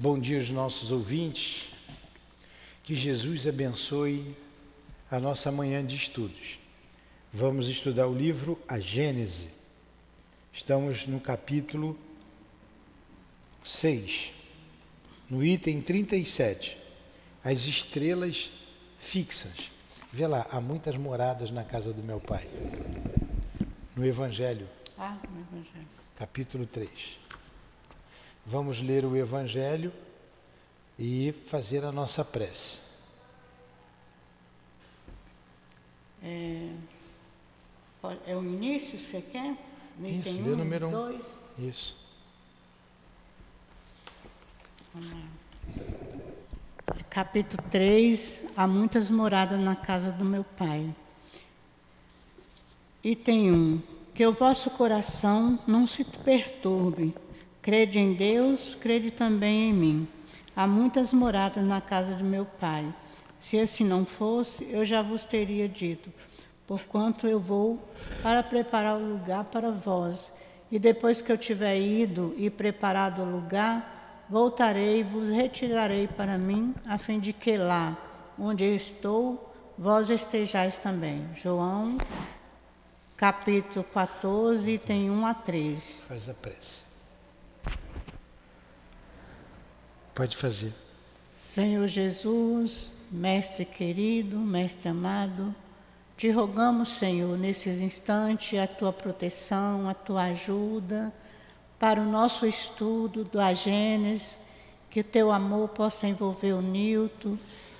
Bom dia aos nossos ouvintes. Que Jesus abençoe a nossa manhã de estudos. Vamos estudar o livro A Gênese. Estamos no capítulo 6, no item 37. As estrelas fixas. Vê lá, há muitas moradas na casa do meu pai. No Evangelho. Ah, no Evangelho. Capítulo 3. Vamos ler o Evangelho e fazer a nossa prece. É, é o início, você quer? Isso, um, número um. dois. Isso. Capítulo 3, há muitas moradas na casa do meu pai. Item 1. Que o vosso coração não se perturbe. Crede em Deus, crede também em mim. Há muitas moradas na casa do meu pai. Se assim não fosse, eu já vos teria dito, porquanto eu vou para preparar o lugar para vós. E depois que eu tiver ido e preparado o lugar, voltarei e vos retirarei para mim, a fim de que lá, onde eu estou, vós estejais também. João, capítulo 14, tem 1 a 3. Faz a prece. Pode fazer. Senhor Jesus, Mestre querido, Mestre amado, te rogamos, Senhor, nesses instantes, a tua proteção, a tua ajuda para o nosso estudo do Agênesis, que teu amor possa envolver o Nilton,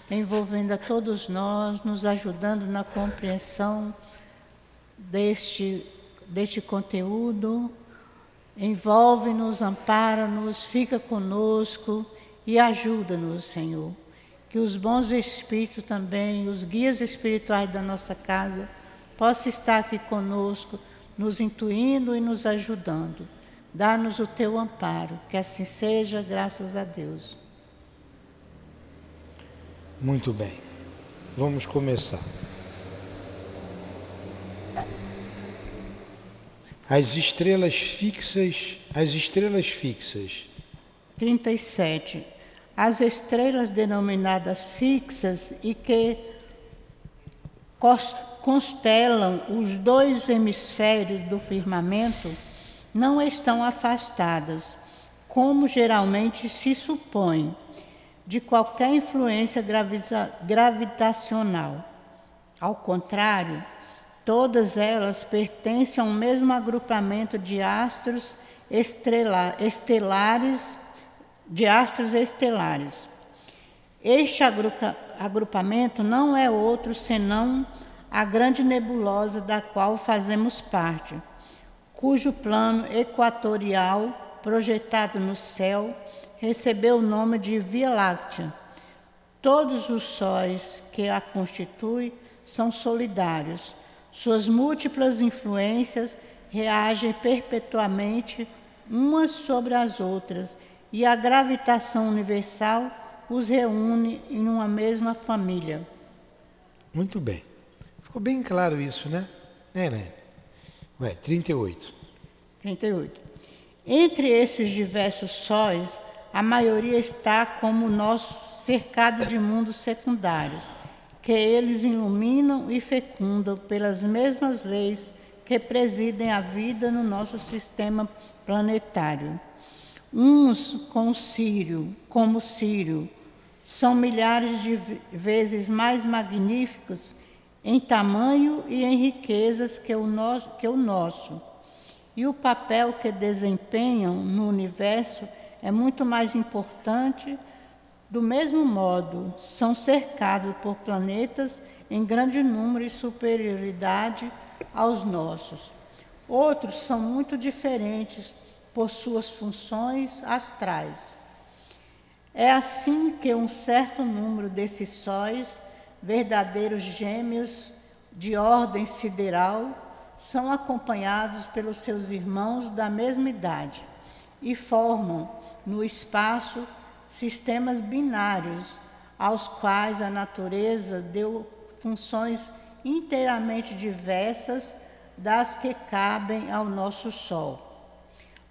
envolvendo a todos nós, nos ajudando na compreensão deste, deste conteúdo. Envolve-nos, ampara-nos, fica conosco e ajuda-nos, Senhor. Que os bons espíritos também, os guias espirituais da nossa casa, possam estar aqui conosco, nos intuindo e nos ajudando. Dá-nos o teu amparo, que assim seja, graças a Deus. Muito bem. Vamos começar. As estrelas fixas, as estrelas fixas. 37 as estrelas denominadas fixas e que constelam os dois hemisférios do firmamento não estão afastadas, como geralmente se supõe, de qualquer influência gravitacional. Ao contrário, todas elas pertencem ao mesmo agrupamento de astros estelares de astros estelares. Este agrupamento não é outro senão a grande nebulosa da qual fazemos parte, cujo plano equatorial, projetado no céu, recebeu o nome de Via Láctea. Todos os sóis que a constituem são solidários. Suas múltiplas influências reagem perpetuamente umas sobre as outras e a gravitação universal os reúne em uma mesma família. Muito bem. Ficou bem claro isso, né? É, Helene? Vai, 38. 38. Entre esses diversos sóis, a maioria está como nosso cercado de mundos secundários, que eles iluminam e fecundam pelas mesmas leis que presidem a vida no nosso sistema planetário. Uns com Sírio, como Sírio, são milhares de vezes mais magníficos em tamanho e em riquezas que o, nosso, que o nosso. E o papel que desempenham no universo é muito mais importante. Do mesmo modo, são cercados por planetas em grande número e superioridade aos nossos. Outros são muito diferentes por suas funções astrais. É assim que um certo número desses sóis, verdadeiros gêmeos de ordem sideral, são acompanhados pelos seus irmãos da mesma idade e formam no espaço sistemas binários aos quais a natureza deu funções inteiramente diversas das que cabem ao nosso Sol.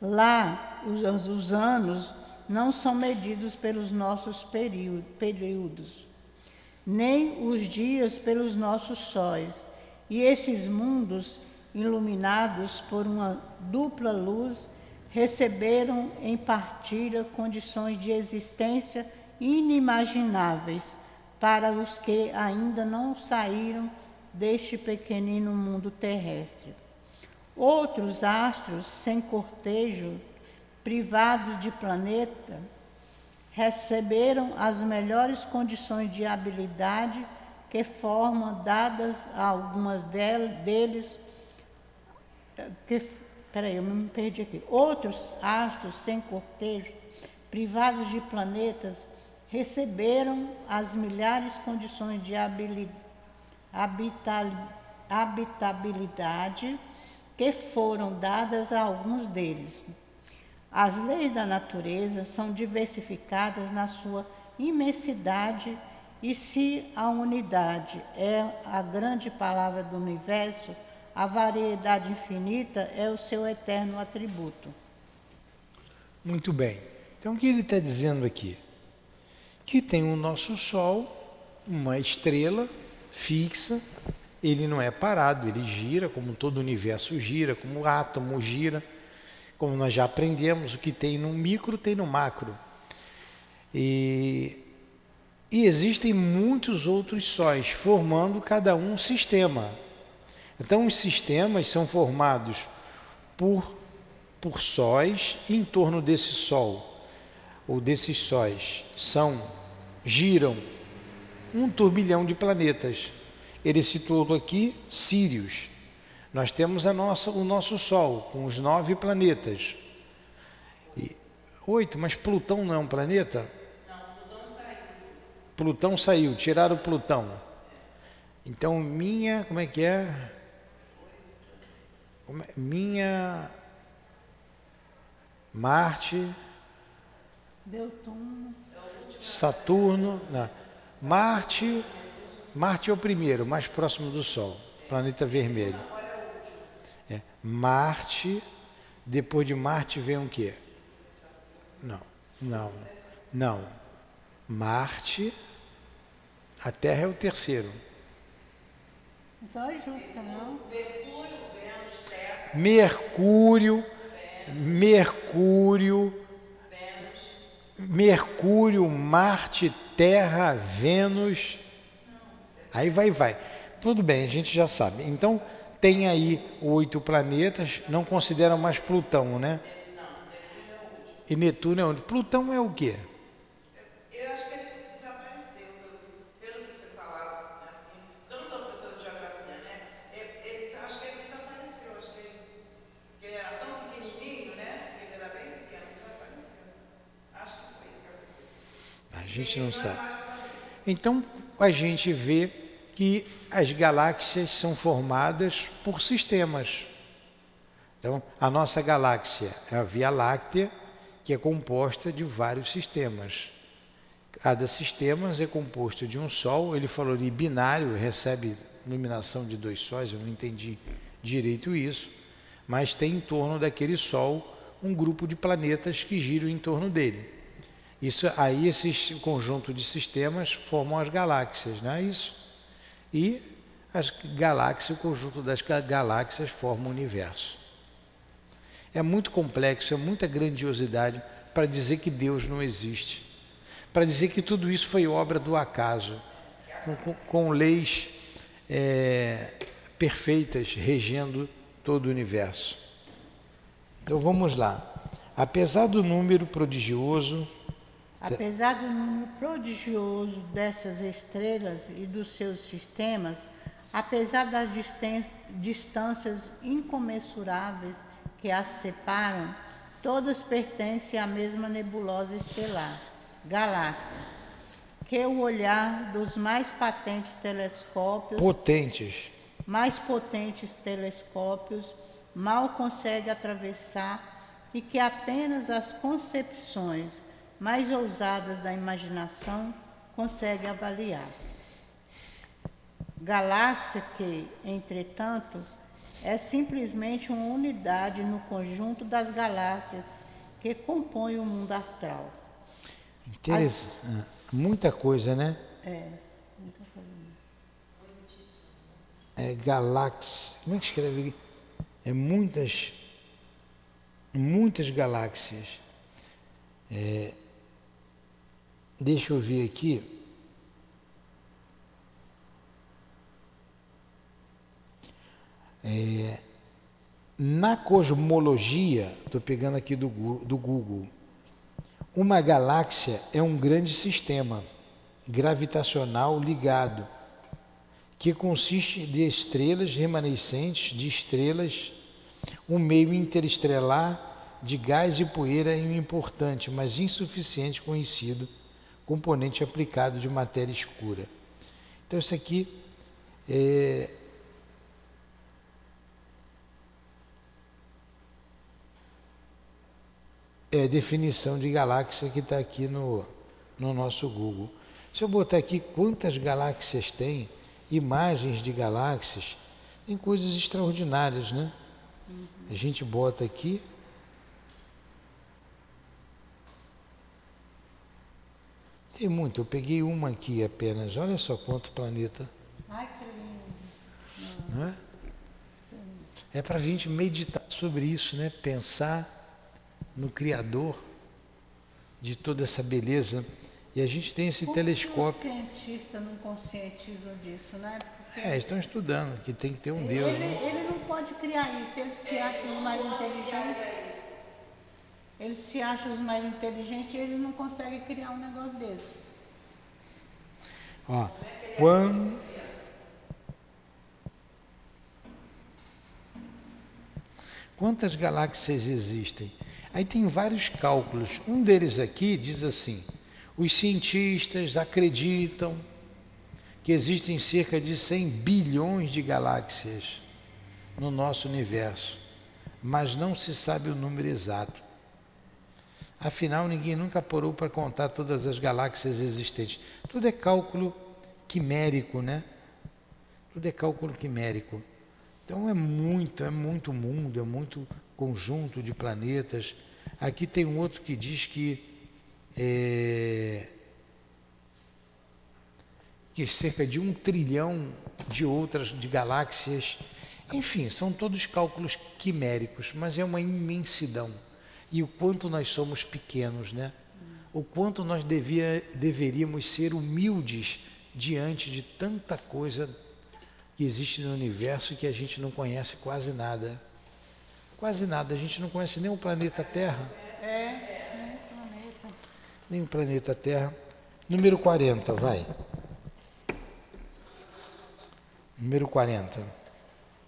Lá, os, os anos não são medidos pelos nossos períodos, nem os dias pelos nossos sóis. E esses mundos, iluminados por uma dupla luz, receberam em partilha condições de existência inimagináveis para os que ainda não saíram deste pequenino mundo terrestre. Outros astros sem cortejo, privados de planeta, receberam as melhores condições de habilidade que formam dadas a algumas deles que Peraí, eu me perdi aqui. Outros astros sem cortejo, privados de planetas, receberam as milhares condições de habitabilidade que foram dadas a alguns deles. As leis da natureza são diversificadas na sua imensidade e se a unidade é a grande palavra do universo, a variedade infinita é o seu eterno atributo. Muito bem. Então, o que ele está dizendo aqui? Que tem o nosso Sol, uma estrela fixa, ele não é parado, ele gira, como todo o universo gira, como o átomo gira, como nós já aprendemos, o que tem no micro tem no macro. E, e existem muitos outros sóis, formando cada um um sistema. Então, os sistemas são formados por, por sóis, em torno desse Sol, ou desses sóis, são, giram um turbilhão de planetas. Ele citou aqui Sírios. Nós temos a nossa, o nosso Sol, com os nove planetas. E, oito, mas Plutão não é um planeta? Não, Plutão saiu. Plutão saiu, tiraram Plutão. Então, minha, como é que é? minha Marte, Saturno, não, Marte, Marte é o primeiro, mais próximo do Sol, planeta vermelho. É, Marte, depois de Marte vem o quê? Não, não, não. Marte, a Terra é o terceiro. Então é Júpiter, não? Mercúrio, Mercúrio, Mercúrio, Marte, Terra, Vênus. Aí vai, vai. Tudo bem, a gente já sabe. Então, tem aí oito planetas, não consideram mais Plutão, né? E Netuno é onde? Plutão é o quê? gente não sabe. Então, a gente vê que as galáxias são formadas por sistemas. Então, a nossa galáxia é a Via Láctea, que é composta de vários sistemas. Cada sistema é composto de um Sol, ele falou de binário, recebe iluminação de dois sóis, eu não entendi direito isso, mas tem em torno daquele Sol um grupo de planetas que giram em torno dele. Isso, aí esse conjunto de sistemas formam as galáxias, não é isso? E as galáxias, o conjunto das galáxias forma o universo. É muito complexo, é muita grandiosidade para dizer que Deus não existe, para dizer que tudo isso foi obra do acaso, com, com, leis é, perfeitas regendo todo o universo. Então vamos lá. Apesar do número prodigioso Apesar do número prodigioso dessas estrelas e dos seus sistemas, apesar das distâncias incomensuráveis que as separam, todas pertencem à mesma nebulosa estelar, galáxia, que o olhar dos mais patentes telescópios potentes, mais potentes telescópios mal consegue atravessar e que apenas as concepções mais ousadas da imaginação consegue avaliar. Galáxia que, entretanto, é simplesmente uma unidade no conjunto das galáxias que compõem o mundo astral. Interessante. As... Muita coisa, né? É. É galáxia. Como é que escreve? É muitas, muitas galáxias. É, deixa eu ver aqui. É, na cosmologia, estou pegando aqui do, do Google, uma galáxia é um grande sistema gravitacional ligado, que consiste de estrelas remanescentes de estrelas, um meio interestelar de gás e poeira e um importante, mas insuficiente conhecido componente aplicado de matéria escura. Então, isso aqui é, é definição de galáxia que está aqui no, no nosso Google. Se eu botar aqui quantas galáxias tem, imagens de galáxias, tem coisas extraordinárias, né? A gente bota aqui. Tem muito, eu peguei uma aqui apenas. Olha só quanto planeta. Ai, que lindo. Não é? É para a gente meditar sobre isso, né? Pensar no Criador de toda essa beleza. E a gente tem esse telescópio. Que os cientistas não conscientizam disso, né? Porque é, estão estudando que tem que ter um ele, Deus. Né? Ele não pode criar isso, ele se acha mais inteligentes. Ele se acha os mais inteligentes e ele não consegue criar um negócio desse. Ó, quando, Quantas galáxias existem? Aí tem vários cálculos. Um deles aqui diz assim: os cientistas acreditam que existem cerca de 100 bilhões de galáxias no nosso universo, mas não se sabe o número exato. Afinal, ninguém nunca parou para contar todas as galáxias existentes. Tudo é cálculo quimérico, né? Tudo é cálculo quimérico. Então é muito, é muito mundo, é muito conjunto de planetas Aqui tem um outro que diz que é, que cerca de um trilhão de outras de galáxias, enfim, são todos cálculos quiméricos, mas é uma imensidão. E o quanto nós somos pequenos, né? O quanto nós devia, deveríamos ser humildes diante de tanta coisa que existe no universo e que a gente não conhece quase nada. Quase nada, a gente não conhece nem o planeta Terra. É, nem o planeta. Nem o planeta Terra. Número 40, vai. Número 40.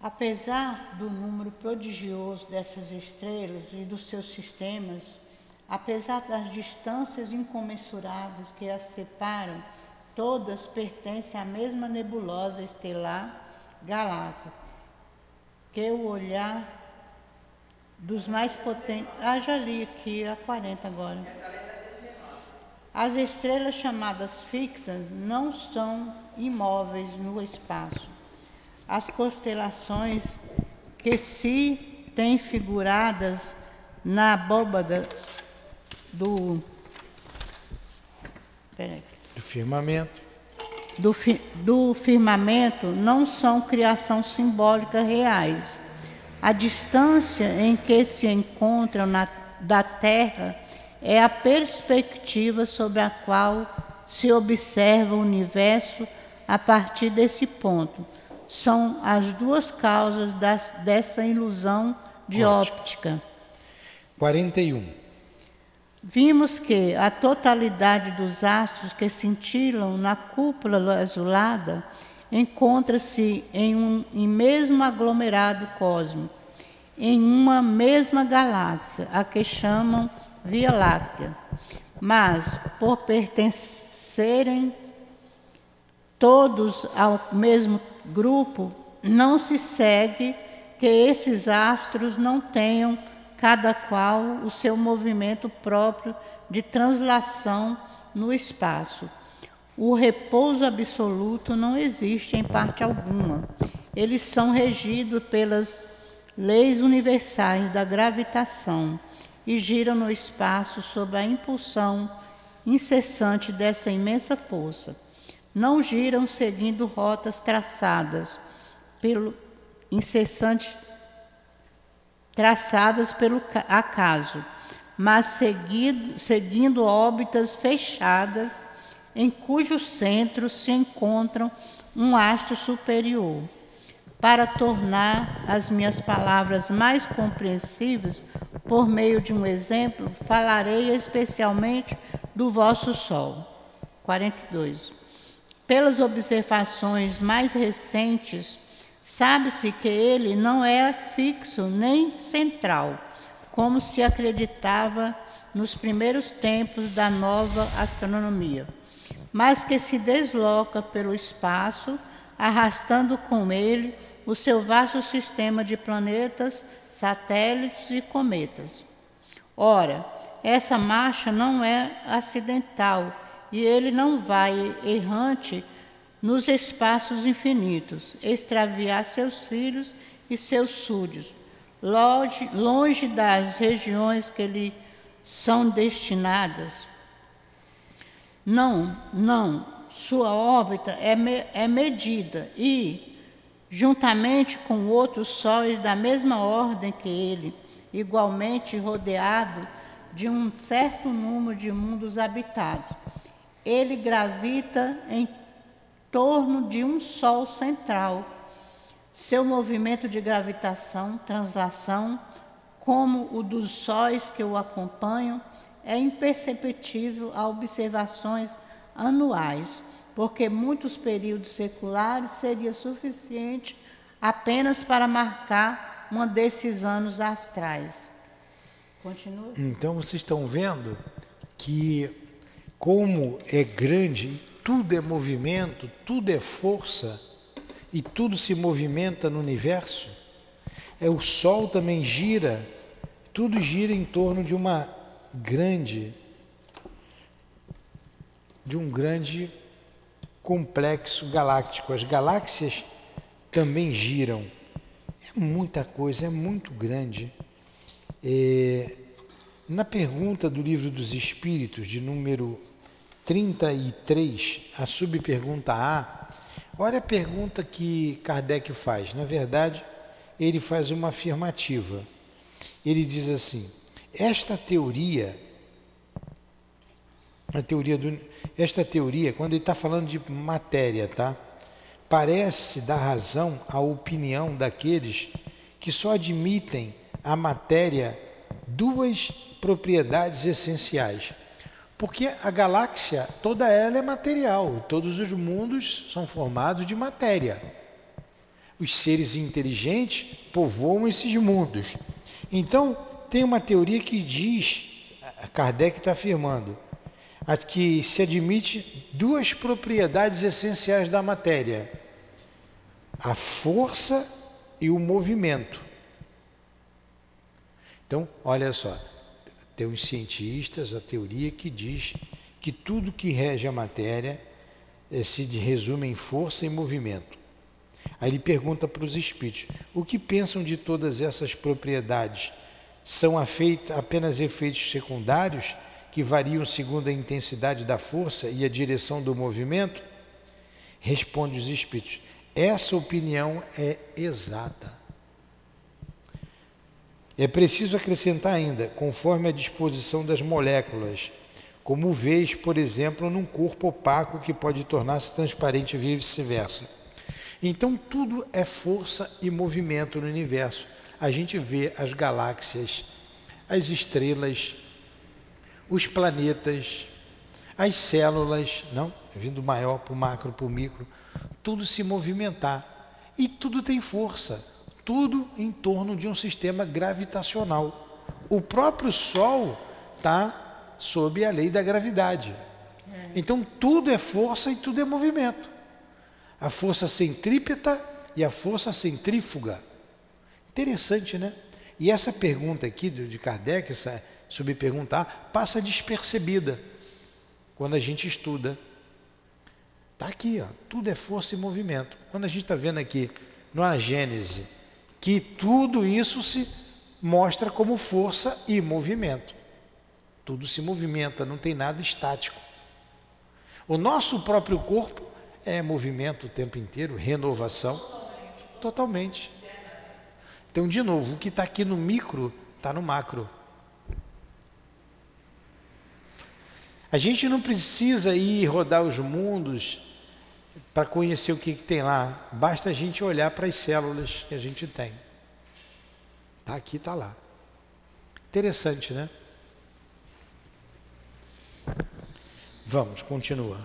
Apesar do número prodigioso dessas estrelas e dos seus sistemas, apesar das distâncias incomensuráveis que as separam, todas pertencem à mesma nebulosa estelar galáxia, que o olhar dos mais potentes. Ah, já li aqui, a 40 agora. As estrelas chamadas fixas não são imóveis no espaço. As constelações que se têm figuradas na abóbada do, do firmamento. Do, fi, do firmamento não são criação simbólica reais a distância em que se encontram na, da Terra é a perspectiva sobre a qual se observa o universo a partir desse ponto. São as duas causas das, dessa ilusão de Ótimo. óptica. 41. Vimos que a totalidade dos astros que cintilam na cúpula azulada encontra-se em um em mesmo aglomerado cósmico, em uma mesma galáxia, a que chamam Via Láctea. Mas, por pertencerem todos ao mesmo grupo, não se segue que esses astros não tenham cada qual o seu movimento próprio de translação no espaço o repouso absoluto não existe em parte alguma. Eles são regidos pelas leis universais da gravitação e giram no espaço sob a impulsão incessante dessa imensa força. Não giram seguindo rotas traçadas pelo incessante traçadas pelo acaso, mas seguido, seguindo órbitas fechadas em cujo centro se encontram um astro superior. Para tornar as minhas palavras mais compreensíveis, por meio de um exemplo, falarei especialmente do vosso Sol. 42. Pelas observações mais recentes, sabe-se que ele não é fixo nem central, como se acreditava nos primeiros tempos da nova astronomia mas que se desloca pelo espaço, arrastando com ele o seu vasto sistema de planetas, satélites e cometas. Ora, essa marcha não é acidental e ele não vai errante nos espaços infinitos, extraviar seus filhos e seus súdios, longe, longe das regiões que lhe são destinadas não, não. Sua órbita é, me, é medida e, juntamente com outros sóis da mesma ordem que ele, igualmente rodeado de um certo número de mundos habitados, ele gravita em torno de um Sol central. Seu movimento de gravitação, translação, como o dos sóis que o acompanham, é imperceptível a observações anuais, porque muitos períodos seculares seria suficiente apenas para marcar uma desses anos astrais. Continua. Então vocês estão vendo que como é grande, tudo é movimento, tudo é força e tudo se movimenta no universo. É o Sol também gira, tudo gira em torno de uma grande, de um grande complexo galáctico. As galáxias também giram. É muita coisa, é muito grande. É, na pergunta do Livro dos Espíritos, de número 33, a subpergunta A, olha a pergunta que Kardec faz. Na verdade, ele faz uma afirmativa. Ele diz assim: esta teoria, a teoria do, esta teoria, quando ele está falando de matéria, tá? Parece dar razão à opinião daqueles que só admitem a matéria duas propriedades essenciais. Porque a galáxia, toda ela é material, todos os mundos são formados de matéria. Os seres inteligentes povoam esses mundos. Então, tem uma teoria que diz, Kardec está afirmando, que se admite duas propriedades essenciais da matéria: a força e o movimento. Então, olha só, tem os cientistas, a teoria que diz que tudo que rege a matéria eh, se resume em força e movimento. Aí ele pergunta para os espíritos: o que pensam de todas essas propriedades? são apenas efeitos secundários que variam segundo a intensidade da força e a direção do movimento? Responde os espíritos: essa opinião é exata. É preciso acrescentar ainda, conforme a disposição das moléculas, como vês, por exemplo, num corpo opaco que pode tornar-se transparente e vice-versa. Então, tudo é força e movimento no universo a gente vê as galáxias, as estrelas, os planetas, as células, não, vindo maior para o macro, para o micro, tudo se movimentar. E tudo tem força, tudo em torno de um sistema gravitacional. O próprio Sol está sob a lei da gravidade. Então tudo é força e tudo é movimento. A força centrípeta e a força centrífuga. Interessante, né? E essa pergunta aqui de Kardec, essa subperguntar, passa despercebida quando a gente estuda. Está aqui, ó, tudo é força e movimento. Quando a gente está vendo aqui no Gênese que tudo isso se mostra como força e movimento. Tudo se movimenta, não tem nada estático. O nosso próprio corpo é movimento o tempo inteiro, renovação. Totalmente. Então, de novo, o que está aqui no micro está no macro. A gente não precisa ir rodar os mundos para conhecer o que, que, tem lá. Basta a gente olhar para as células que a gente tem. Está aqui, está lá. Interessante, né? Vamos, continua.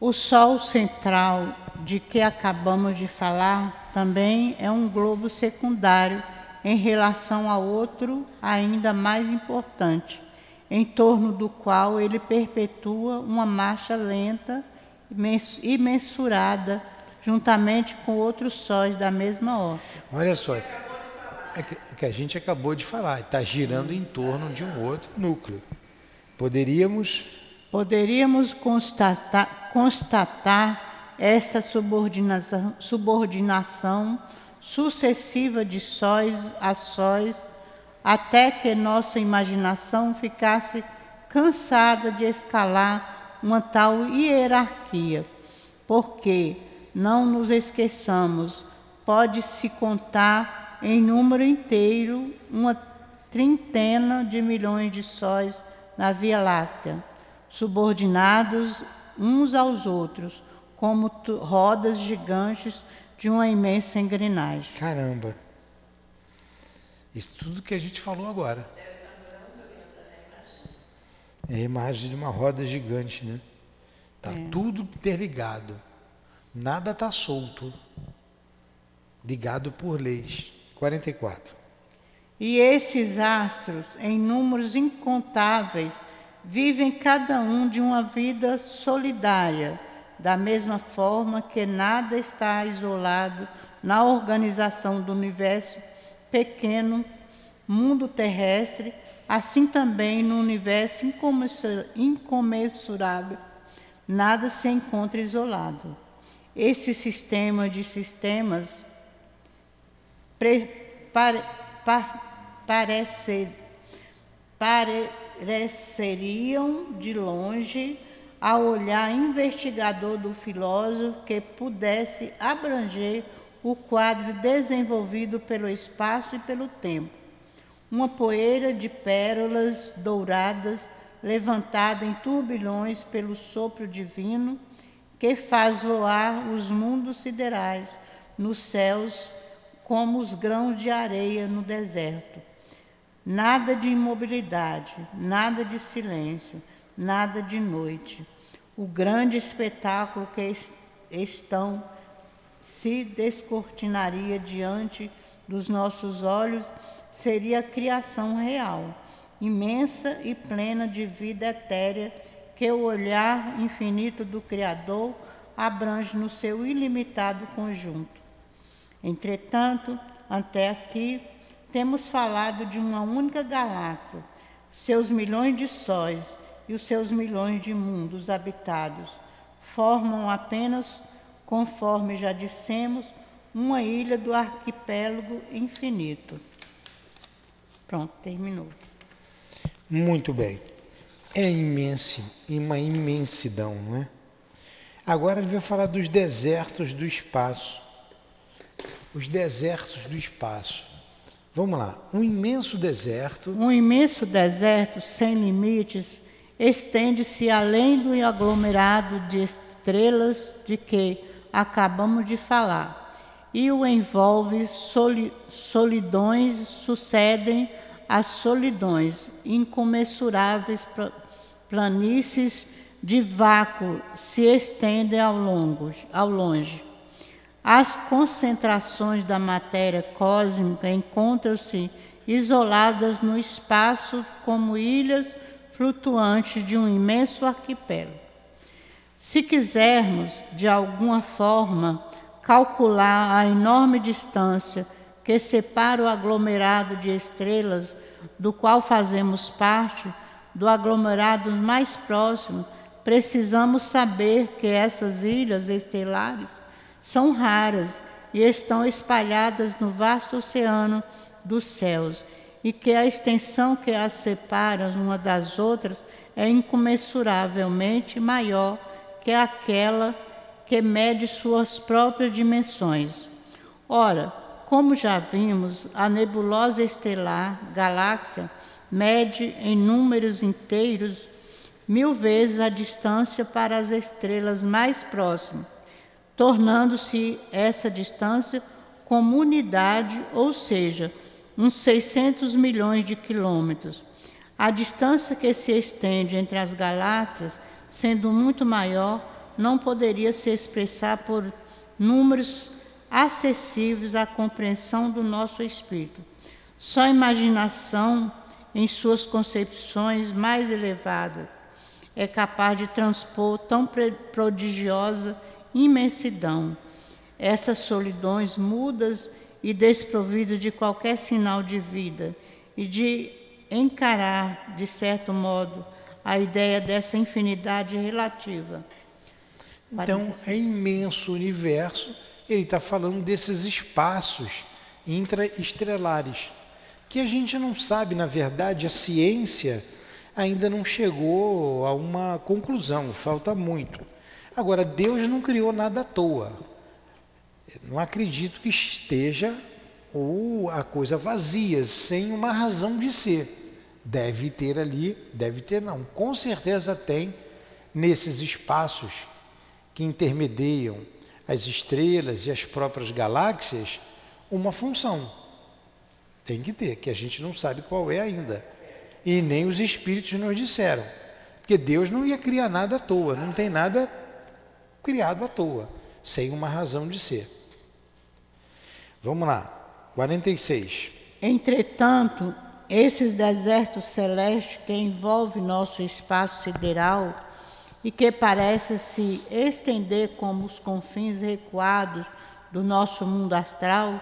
O Sol central de que acabamos de falar também é um globo secundário em relação a outro ainda mais importante, em torno do qual ele perpetua uma marcha lenta e mensurada, juntamente com outros sóis da mesma ordem. Olha só, é que a gente acabou de falar, está girando em torno de um outro núcleo. Poderíamos Poderíamos constatar, constatar esta subordinação, subordinação sucessiva de sóis a sóis, até que nossa imaginação ficasse cansada de escalar uma tal hierarquia. Porque, não nos esqueçamos, pode-se contar em número inteiro uma trintena de milhões de sóis na Via Láctea subordinados uns aos outros, como rodas gigantes de uma imensa engrenagem. Caramba! Isso tudo que a gente falou agora. É a imagem de uma roda gigante, né? Tá é. tudo interligado. Nada está solto. Ligado por leis. 44. E esses astros, em números incontáveis, vivem cada um de uma vida solidária, da mesma forma que nada está isolado na organização do universo pequeno, mundo terrestre, assim também no universo incomensurável, nada se encontra isolado. Esse sistema de sistemas pare, par, parece, pare, pareceriam de longe ao olhar investigador do filósofo que pudesse abranger o quadro desenvolvido pelo espaço e pelo tempo. Uma poeira de pérolas douradas levantada em turbilhões pelo sopro divino que faz voar os mundos siderais nos céus como os grãos de areia no deserto. Nada de imobilidade, nada de silêncio, nada de noite. O grande espetáculo que estão se descortinaria diante dos nossos olhos seria a criação real, imensa e plena de vida etérea que o olhar infinito do Criador abrange no seu ilimitado conjunto. Entretanto, até aqui, temos falado de uma única galáxia, seus milhões de sóis e os seus milhões de mundos habitados formam apenas, conforme já dissemos, uma ilha do arquipélago infinito. Pronto, terminou. Muito bem. É imenso, uma imensidão, não é? Agora ele vai falar dos desertos do espaço. Os desertos do espaço. Vamos lá. Um imenso deserto. Um imenso deserto sem limites estende-se além do aglomerado de estrelas de que acabamos de falar e o envolve soli solidões sucedem às solidões incomensuráveis planícies de vácuo se estendem ao longo ao longe as concentrações da matéria cósmica encontram-se isoladas no espaço como ilhas flutuantes de um imenso arquipélago. Se quisermos, de alguma forma, calcular a enorme distância que separa o aglomerado de estrelas do qual fazemos parte, do aglomerado mais próximo, precisamos saber que essas ilhas estelares são raras e estão espalhadas no vasto oceano dos céus e que a extensão que as separa uma das outras é incomensuravelmente maior que aquela que mede suas próprias dimensões. Ora, como já vimos, a nebulosa estelar, galáxia, mede em números inteiros mil vezes a distância para as estrelas mais próximas, tornando-se essa distância como unidade, ou seja, uns 600 milhões de quilômetros. A distância que se estende entre as galáxias, sendo muito maior, não poderia se expressar por números acessíveis à compreensão do nosso espírito. Só a imaginação, em suas concepções mais elevadas, é capaz de transpor tão prodigiosa imensidão. Essas solidões mudas e desprovidas de qualquer sinal de vida e de encarar, de certo modo, a ideia dessa infinidade relativa. Então, é imenso o universo ele está falando desses espaços intraestrelares, que a gente não sabe, na verdade, a ciência ainda não chegou a uma conclusão, falta muito. Agora, Deus não criou nada à toa. Não acredito que esteja ou a coisa vazia, sem uma razão de ser. Deve ter ali, deve ter não, com certeza tem nesses espaços que intermediam as estrelas e as próprias galáxias uma função. Tem que ter, que a gente não sabe qual é ainda. E nem os espíritos nos disseram. Porque Deus não ia criar nada à toa, não tem nada criado à toa, sem uma razão de ser. Vamos lá, 46. Entretanto, esses desertos celestes que envolvem nosso espaço sideral e que parece se estender como os confins recuados do nosso mundo astral,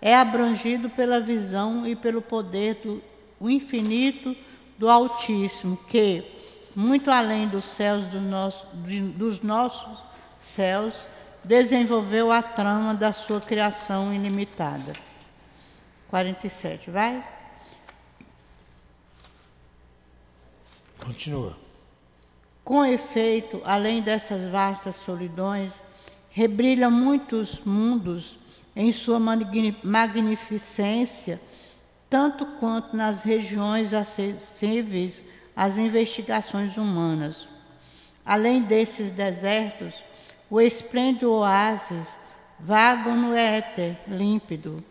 é abrangido pela visão e pelo poder do infinito do Altíssimo, que, muito além dos céus do nosso, dos nossos céus, desenvolveu a trama da sua criação ilimitada. 47, vai? Continua. Com efeito, além dessas vastas solidões, rebrilham muitos mundos em sua magnificência, tanto quanto nas regiões acessíveis às investigações humanas. Além desses desertos, o esplêndido oásis vaga no éter límpido,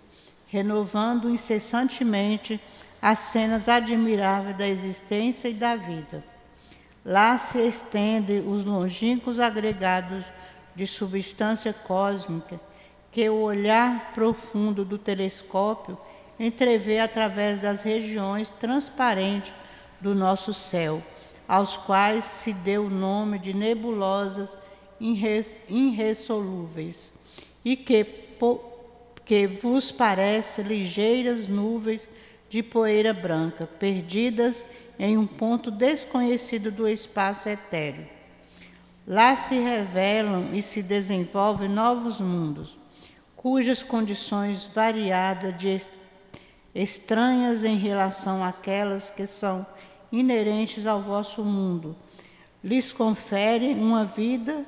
renovando incessantemente as cenas admiráveis da existência e da vida. Lá se estendem os longínquos agregados de substância cósmica que o olhar profundo do telescópio entrevê através das regiões transparentes do nosso céu, aos quais se deu o nome de nebulosas irresolúveis, e que, que vos parece ligeiras nuvens de poeira branca, perdidas em um ponto desconhecido do espaço etéreo. Lá se revelam e se desenvolvem novos mundos, cujas condições variadas de estranhas em relação àquelas que são inerentes ao vosso mundo, lhes conferem uma vida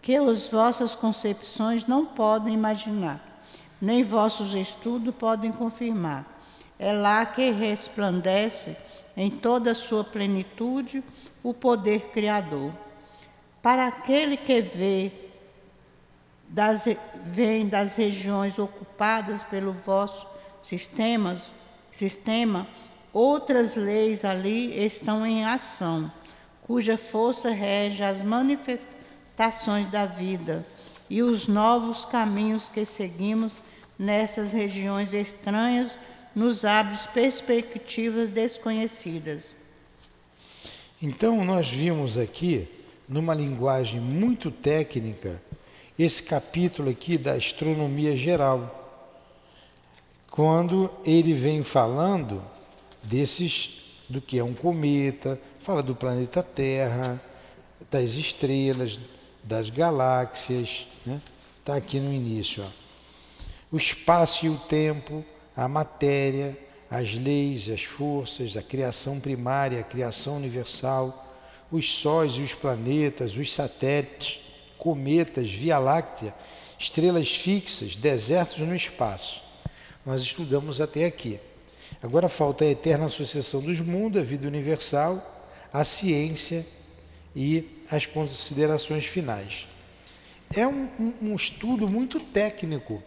que as vossas concepções não podem imaginar, nem vossos estudos podem confirmar. É lá que resplandece em toda a sua plenitude o poder criador. Para aquele que vê das, vem das regiões ocupadas pelo vosso sistema, sistema, outras leis ali estão em ação, cuja força rege as manifestações da vida e os novos caminhos que seguimos nessas regiões estranhas nos abre perspectivas desconhecidas. Então, nós vimos aqui, numa linguagem muito técnica, esse capítulo aqui da astronomia geral, quando ele vem falando desses do que é um cometa, fala do planeta Terra, das estrelas, das galáxias, está né? Tá aqui no início. Ó. O espaço e o tempo, a matéria, as leis, as forças, a criação primária, a criação universal, os sóis e os planetas, os satélites, cometas, Via Láctea, estrelas fixas, desertos no espaço. Nós estudamos até aqui. Agora falta a eterna associação dos mundos, a vida universal, a ciência e as considerações finais. É um, um, um estudo muito técnico.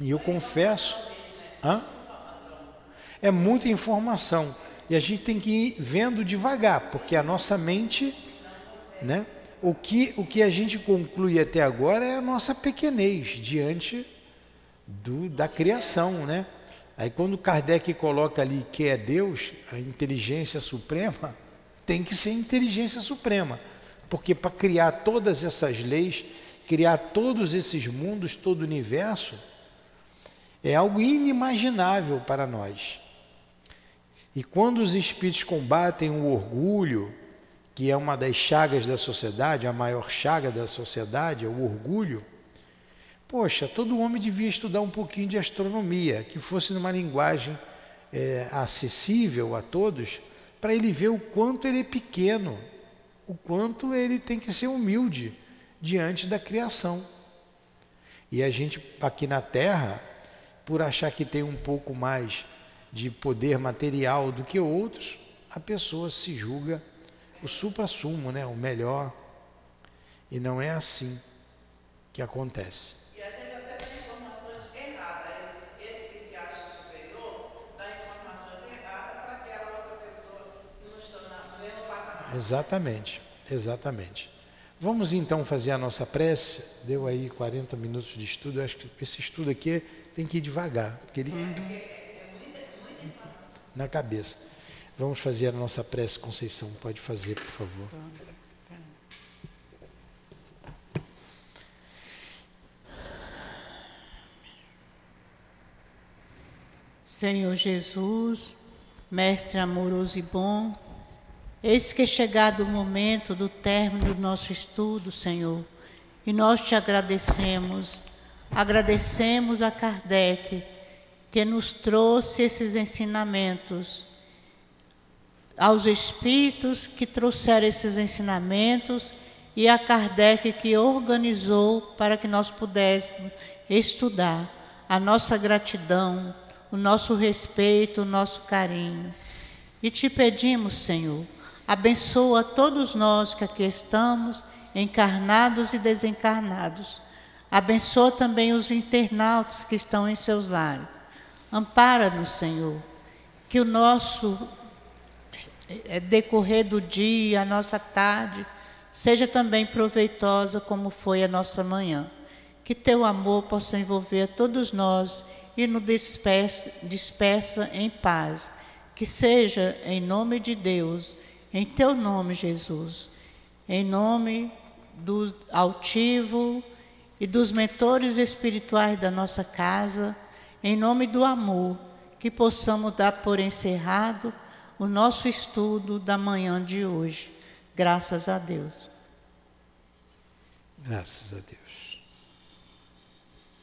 E eu confesso. Hã? É muita informação. E a gente tem que ir vendo devagar, porque a nossa mente, né? O que, o que a gente conclui até agora é a nossa pequenez diante do, da criação, né? Aí quando Kardec coloca ali que é Deus, a inteligência suprema, tem que ser inteligência suprema. Porque para criar todas essas leis, criar todos esses mundos, todo o universo, é algo inimaginável para nós. E quando os espíritos combatem o orgulho, que é uma das chagas da sociedade, a maior chaga da sociedade, é o orgulho. Poxa, todo homem devia estudar um pouquinho de astronomia, que fosse numa linguagem é, acessível a todos, para ele ver o quanto ele é pequeno, o quanto ele tem que ser humilde diante da criação. E a gente aqui na Terra, por achar que tem um pouco mais de poder material do que outros, a pessoa se julga o supra-sumo, né? o melhor. E não é assim que acontece. E às vezes até tem informações erradas. Esse que se acha superior dá informações erradas para aquela outra pessoa não estar no mesmo patamar. Exatamente, exatamente. Vamos então fazer a nossa prece. Deu aí 40 minutos de estudo. Eu acho que esse estudo aqui tem que ir devagar, porque ele na cabeça. Vamos fazer a nossa prece, Conceição. Pode fazer, por favor. Senhor Jesus, Mestre amoroso e bom, eis que é chegado o momento do término do nosso estudo, Senhor, e nós te agradecemos. Agradecemos a Kardec, que nos trouxe esses ensinamentos, aos espíritos que trouxeram esses ensinamentos e a Kardec que organizou para que nós pudéssemos estudar. A nossa gratidão, o nosso respeito, o nosso carinho. E te pedimos, Senhor, abençoa todos nós que aqui estamos, encarnados e desencarnados. Abençoa também os internautas que estão em seus lares. Ampara-nos, Senhor, que o nosso eh, decorrer do dia, a nossa tarde, seja também proveitosa como foi a nossa manhã. Que teu amor possa envolver todos nós e nos despeça em paz. Que seja em nome de Deus, em teu nome, Jesus, em nome do altivo e dos mentores espirituais da nossa casa em nome do amor, que possamos dar por encerrado o nosso estudo da manhã de hoje. Graças a Deus. Graças a Deus.